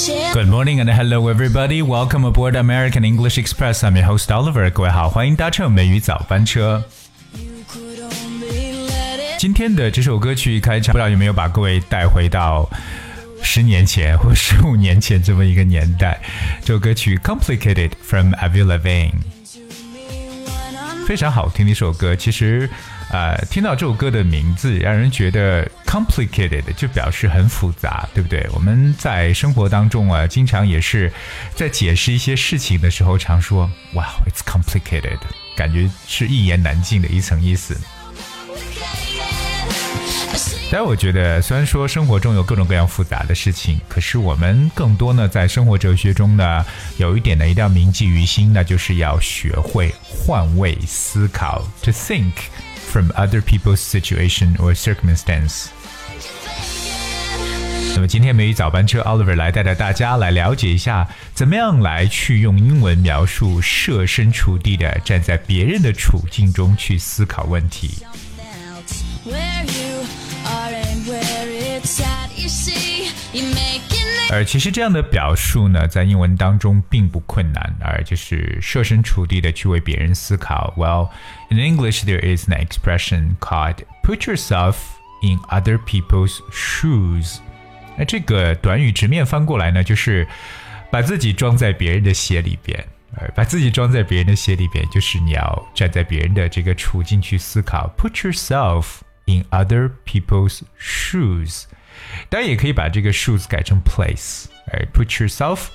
Good morning and hello everybody. Welcome aboard American English Express. I'm your host Oliver. 各位好，欢迎搭乘美语早班车。今天的这首歌曲开场，不知道有没有把各位带回到十年前或十五年前这么一个年代？这首歌曲《Complicated》from Avril Lavigne，非常好听的一首歌。其实。呃，听到这首歌的名字，让人觉得 complicated 就表示很复杂，对不对？我们在生活当中啊，经常也是在解释一些事情的时候，常说哇，it's complicated，感觉是一言难尽的一层意思。但我觉得，虽然说生活中有各种各样复杂的事情，可是我们更多呢，在生活哲学中呢，有一点呢，一定要铭记于心，那就是要学会换位思考，to think。From other people's situation or circumstance。那么今天美语早班车 Oliver 来带着大家来了解一下，怎么样来去用英文描述设身处地的站在别人的处境中去思考问题。而其实这样的表述呢，在英文当中并不困难，而就是设身处地的去为别人思考。Well, in English there is an expression called "put yourself in other people's shoes." 那这个短语直面翻过来呢，就是把自己装在别人的鞋里边。而把自己装在别人的鞋里边，就是你要站在别人的这个处境去思考。Put yourself in other people's shoes. 当然也可以把这个 shoes 改成 place，哎，put yourself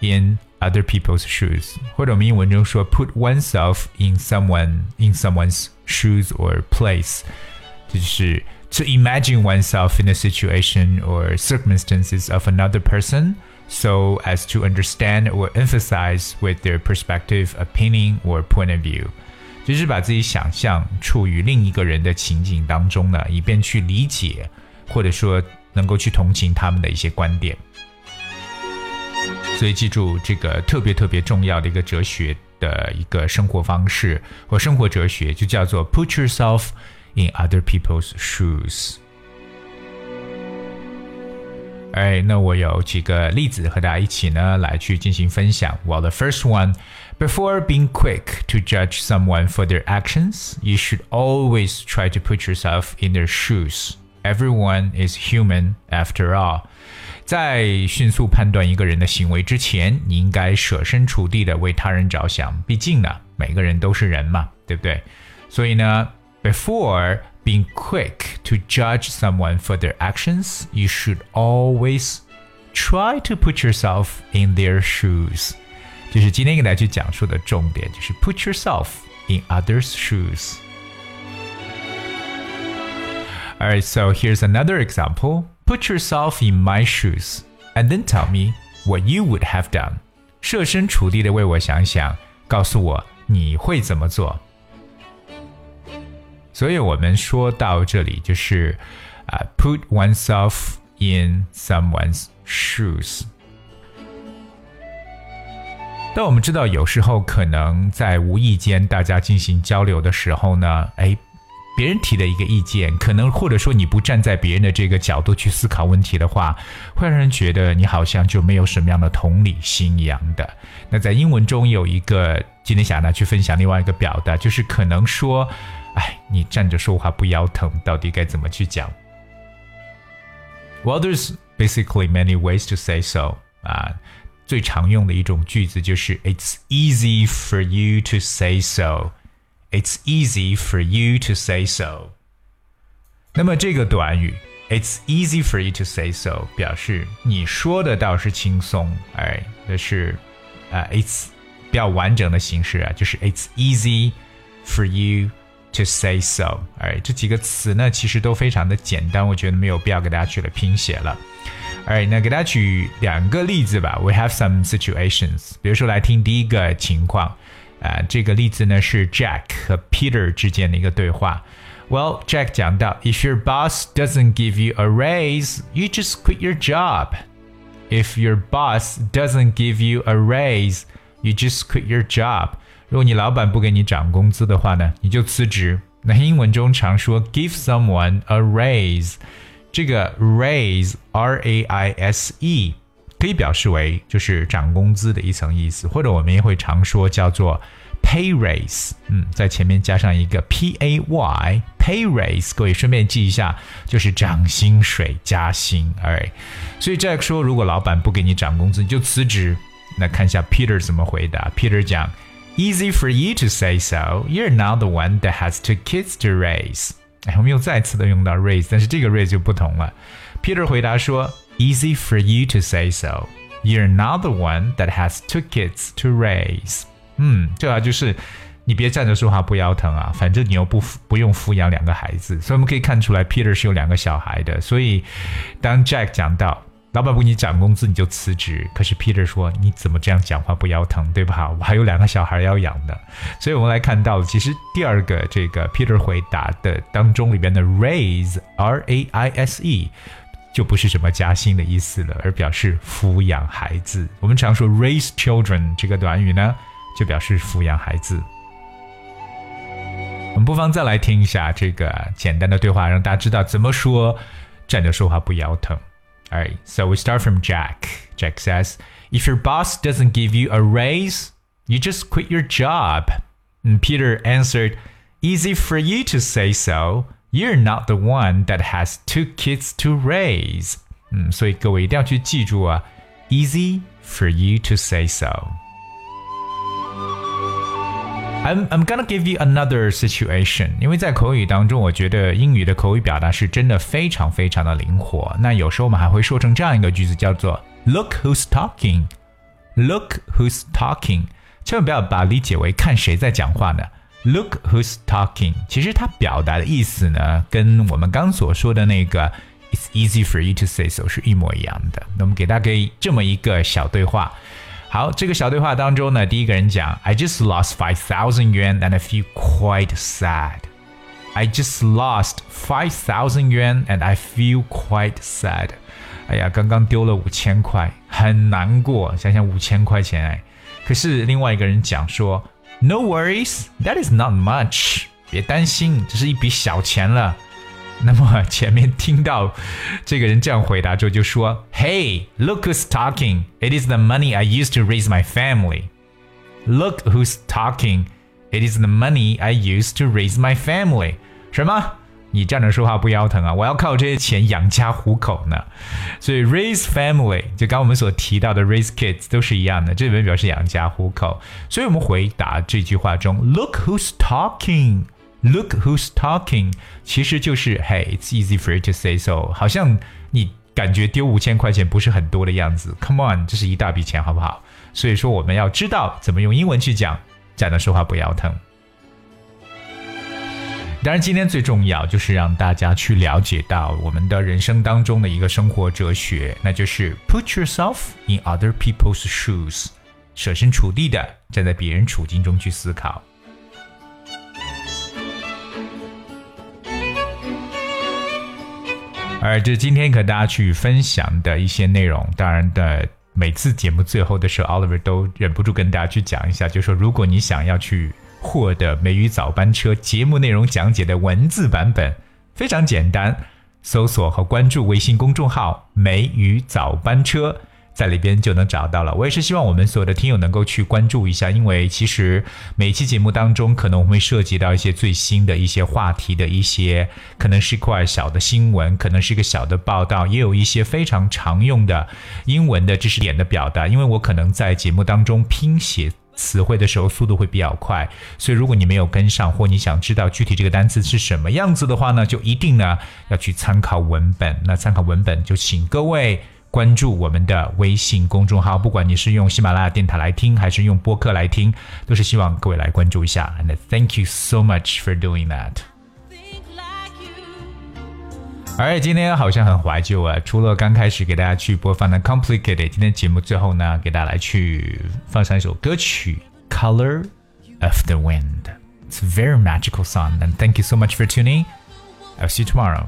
in other people's shoes，或者我们英文中说 put oneself in someone in someone's shoes or place，就是 to imagine oneself in the situation or circumstances of another person so as to understand or emphasize with their perspective, opinion or point of view。 就是把自己想象处于另一个人的情景当中呢，以便去理解，或者说能够去同情他们的一些观点，所以记住这个特别特别重要的一个哲学的一个生活方式或生活哲学，就叫做 Put yourself in other people's shoes。哎，那我有几个例子和大家一起呢来去进行分享。Well, the first one, before being quick to judge someone for their actions, you should always try to put yourself in their shoes. Everyone is human after all。在迅速判断一个人的行为之前，你应该设身处地的为他人着想。毕竟呢，每个人都是人嘛，对不对？所以呢，before being quick to judge someone for their actions, you should always try to put yourself in their shoes。就是今天给大家去讲述的重点，就是 put yourself in others' shoes。All right, so here's another example. Put yourself in my shoes and then tell me what you would have done. 设身处地的为我想想，告诉我你会怎么做。 所以我们说到这里就是啊、，put oneself in someone's shoes。但我们知道，有时候可能在无意间大家进行交流的时候呢，哎。别人提的一个意见，可能或者说你不站在别人的这个角度去思考问题的话，会让人觉得你好像就没有什么样的同理心一样的。那在英文中有一个今天想拿去分享另外一个表达，就是可能说，哎，你站着说话不腰疼，到底该怎么去讲？Well, there's basically many ways to say so 啊，最常用的一种句子就是 It's easy for you to say so。It's easy for you to say so。那么这个短语 "It's easy for you to say so" 表示你说的倒是轻松，哎，这是啊，It's 比较完整的形式啊，就是 It's easy for you to say so。哎，这几个词呢，其实都非常的简单，我觉得没有必要给大家去了拼写了。哎，那给大家举两个例子吧。We have some situations，比如说来听第一个情况。啊，这个例子呢是 Jack 和 Peter 之间的一个对话。Well, Jack 讲到，If your boss doesn't give you a raise, you just quit your job. If your boss doesn't give you a raise, you just quit your job. 如果你老板不给你涨工资的话呢，你就辞职。那英文中常说 give someone a raise，这个 raise R A I S E 可以表示为就是涨工资的一层意思，或者我们也会常说叫做 pay raise，嗯，在前面加上一个 p a y pay raise，各位顺便记一下，就是涨薪水加薪哎所以 Jack 说，如果老板不给你涨工资，你就辞职。那看一下 Peter 怎么回答，Peter 讲。Easy for you to say so. You're not the one that has two kids to raise. 哎，我们又再次的用到 raise，但是这个 raise 就不同了。Peter 回答说：“Easy for you to say so. You're not the one that has two kids to raise.” 嗯，这话就是你别站着说话不腰疼啊，反正你又不不用抚养两个孩子，所以我们可以看出来 Peter 是有两个小孩的。所以当 Jack 讲到老板不给你涨工资你就辞职，可是 Peter 说你怎么这样讲话不腰疼对吧？我还有两个小孩要养的，所以我们来看到，其实第二个这个 Peter 回答的当中里边的 raise R A I S E 就不是什么加薪的意思了，而表示抚养孩子。我们常说 raise children 这个短语呢，就表示抚养孩子。我们不妨再来听一下这个简单的对话，让大家知道怎么说站着说话不腰疼。All right, so we start from Jack. Jack says, If your boss doesn't give you a raise, you just quit your job. And Peter answered, Easy for you to say so. You're not the one that has two kids to raise. 嗯，所以各位一定要去记住啊，easy for you to say so。 I'm I'm gonna give you another situation，因为在口语当中，我觉得英语的口语表达是真的非常非常的灵活。那有时候我们还会说成这样一个句子，叫做 “Look who's talking”。Look who's talking，千万不要把理解为看谁在讲话呢。Look who's talking，其实它表达的意思呢，跟我们刚所说的那个 “It's easy for you to say so” 是一模一样的。那么给大家这么一个小对话。好，这个小对话当中呢，第一个人讲，I just lost five thousand yuan and I feel quite sad. I just lost five thousand yuan and I feel quite sad. 哎呀，刚刚丢了五千块，很难过。想想五千块钱，哎，可是另外一个人讲说，No worries, that is not much. 别担心，这是一笔小钱了。那么前面听到这个人这样回答之后，就说：“Hey, look who's talking! It is the money I used to raise my family. Look who's talking! It is the money I used to raise my family. 什么？你站着说话不腰疼啊？我要靠这些钱养家糊口呢。所以 raise family 就刚我们所提到的 raise kids 都是一样的，这里面表示养家糊口。所以我们回答这句话中，Look who's talking。 Look who's talking，其实就是 Hey, it's easy for you to say so。好像你感觉丢五千块钱不是很多的样子。Come on，这是一大笔钱，好不好？所以说我们要知道怎么用英文去讲，讲的说话不腰疼。当然，今天最重要就是让大家去了解到我们的人生当中的一个生活哲学，那就是 Put yourself in other people's shoes，设身处地的站在别人处境中去思考。而这今天和大家去分享的一些内容，当然的，每次节目最后的时候，Oliver 都忍不住跟大家去讲一下，就说如果你想要去获得《美语早班车》节目内容讲解的文字版本，非常简单，搜索和关注微信公众号“美语早班车”。在里边就能找到了。我也是希望我们所有的听友能够去关注一下，因为其实每期节目当中可能会涉及到一些最新的一些话题的一些，可能是一块小的新闻，可能是一个小的报道，也有一些非常常用的英文的知识点的表达。因为我可能在节目当中拼写词汇的时候速度会比较快，所以如果你没有跟上，或你想知道具体这个单词是什么样子的话呢，就一定呢要去参考文本。那参考文本就请各位。关注我们的微信公众号，不管你是用喜马拉雅电台来听，还是用播客来听，都是希望各位来关注一下。And thank you so much for doing that。而且今天好像很怀旧啊，除了刚开始给大家去播放的 Complicated，今天节目最后呢，给大家来去放上一首歌曲《Color of the Wind》。It's a very magical song, and thank you so much for tuning. I'll see you tomorrow.